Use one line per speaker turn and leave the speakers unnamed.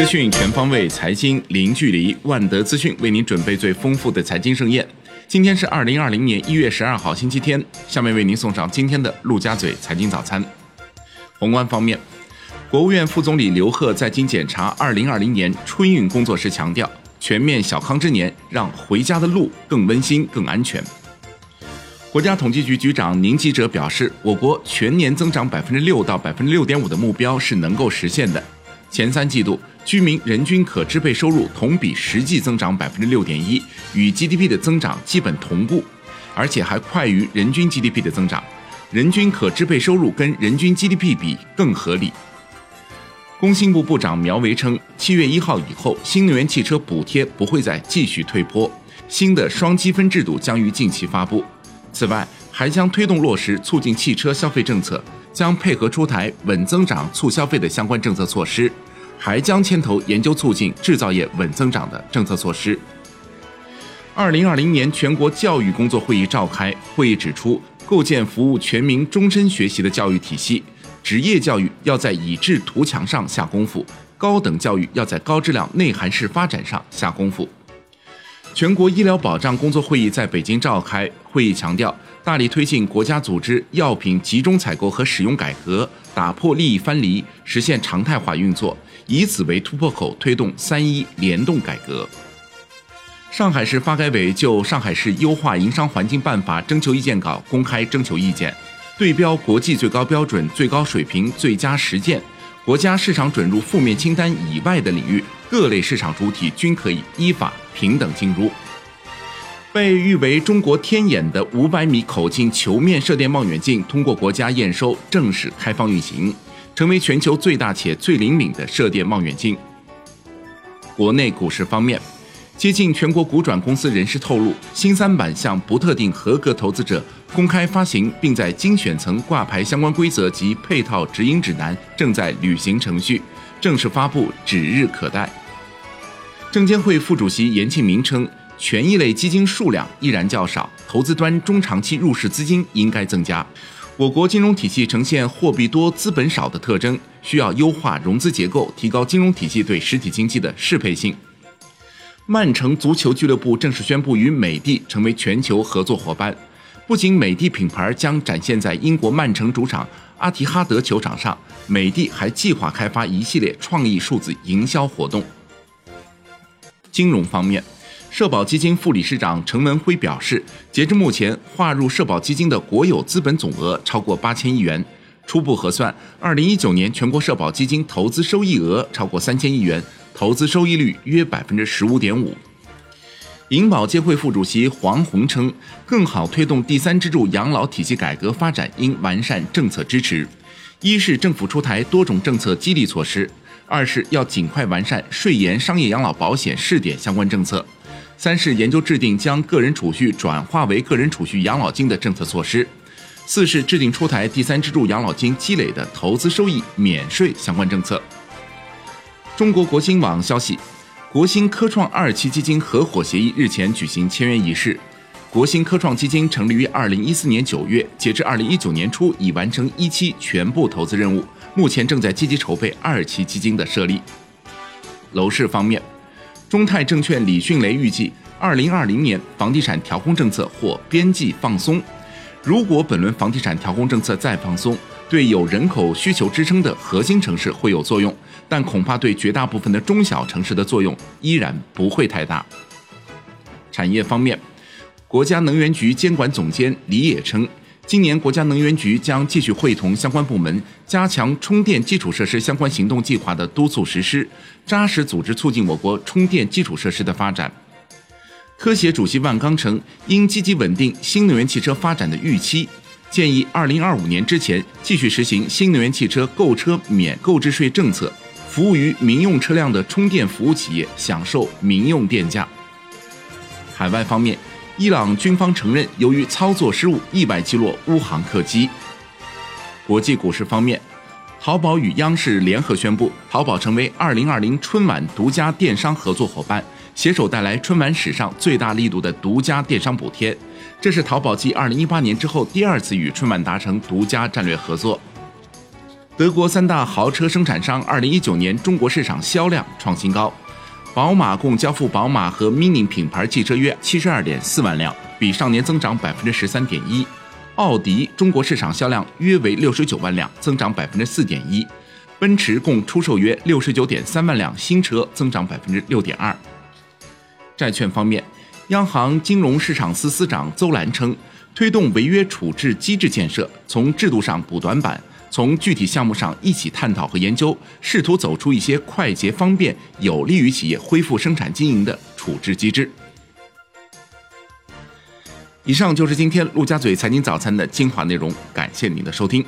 资讯全方位，财经零距离。万德资讯为您准备最丰富的财经盛宴。今天是二零二零年一月十二号，星期天。下面为您送上今天的陆家嘴财经早餐。宏观方面，国务院副总理刘鹤在京检查二零二零年春运工作时强调，全面小康之年，让回家的路更温馨、更安全。国家统计局局长宁吉喆表示，我国全年增长百分之六到百分之六点五的目标是能够实现的。前三季度居民人均可支配收入同比实际增长百分之六点一，与 GDP 的增长基本同步，而且还快于人均 GDP 的增长。人均可支配收入跟人均 GDP 比更合理。工信部部长苗圩称，七月一号以后，新能源汽车补贴不会再继续退坡，新的双积分制度将于近期发布。此外，还将推动落实促进汽车消费政策。将配合出台稳增长、促消费的相关政策措施，还将牵头研究促进制造业稳增长的政策措施。二零二零年全国教育工作会议召开，会议指出，构建服务全民终身学习的教育体系，职业教育要在以智图强上下功夫，高等教育要在高质量内涵式发展上下功夫。全国医疗保障工作会议在北京召开，会议强调。大力推进国家组织药品集中采购和使用改革，打破利益藩篱，实现常态化运作，以此为突破口，推动“三一”联动改革。上海市发改委就《上海市优化营商环境办法》征求意见稿公开征求意见，对标国际最高标准、最高水平、最佳实践，国家市场准入负面清单以外的领域，各类市场主体均可以依法平等进入。被誉为中国天眼的五百米口径球面射电望远镜通过国家验收，正式开放运行，成为全球最大且最灵敏的射电望远镜。国内股市方面，接近全国股转公司人士透露，新三板向不特定合格投资者公开发行，并在精选层挂牌相关规则及配套指引指南正在履行程序，正式发布指日可待。证监会副主席严庆明称。权益类基金数量依然较少，投资端中长期入市资金应该增加。我国金融体系呈现货币多、资本少的特征，需要优化融资结构，提高金融体系对实体经济的适配性。曼城足球俱乐部正式宣布与美的成为全球合作伙伴，不仅美的品牌将展现在英国曼城主场阿提哈德球场上，美的还计划开发一系列创意数字营销活动。金融方面。社保基金副理事长陈文辉表示，截至目前，划入社保基金的国有资本总额超过八千亿元。初步核算，二零一九年全国社保基金投资收益额超过三千亿元，投资收益率约百分之十五点五。银保监会副主席黄宏称，更好推动第三支柱养老体系改革发展，应完善政策支持。一是政府出台多种政策激励措施，二是要尽快完善税延商业养老保险试点相关政策。三是研究制定将个人储蓄转化为个人储蓄养老金的政策措施；四是制定出台第三支柱养老金积累的投资收益免税相关政策。中国国新网消息，国新科创二期基金合伙协议日前举行签约仪式。国新科创基金成立于二零一四年九月，截至二零一九年初已完成一期全部投资任务，目前正在积极筹备二期基金的设立。楼市方面。中泰证券李迅雷预计，二零二零年房地产调控政策或边际放松。如果本轮房地产调控政策再放松，对有人口需求支撑的核心城市会有作用，但恐怕对绝大部分的中小城市的作用依然不会太大。产业方面，国家能源局监管总监李野称。今年，国家能源局将继续会同相关部门，加强充电基础设施相关行动计划的督促实施，扎实组织促进我国充电基础设施的发展。科协主席万钢称，应积极稳定新能源汽车发展的预期，建议二零二五年之前继续实行新能源汽车购车免购置税政策，服务于民用车辆的充电服务企业享受民用电价。海外方面。伊朗军方承认，由于操作失误，意外击落乌航客机。国际股市方面，淘宝与央视联合宣布，淘宝成为2020春晚独家电商合作伙伴，携手带来春晚史上最大力度的独家电商补贴。这是淘宝继2018年之后第二次与春晚达成独家战略合作。德国三大豪车生产商2019年中国市场销量创新高，宝马共交付宝马和 Mini 品牌汽车约72.4万辆，比上年增长13.1%。奥迪中国市场销量约为69万辆，增长4.1%。奔驰共出售约69.3万辆新车，增长6.2%。债券方面，央行金融市场司司长邹兰称，推动违约处置机制建设，从制度上补短板。从具体项目上一起探讨和研究，试图走出一些快捷方便、有利于企业恢复生产经营的处置机制。以上就是今天陆家嘴财经早餐的精华内容，感谢您的收听。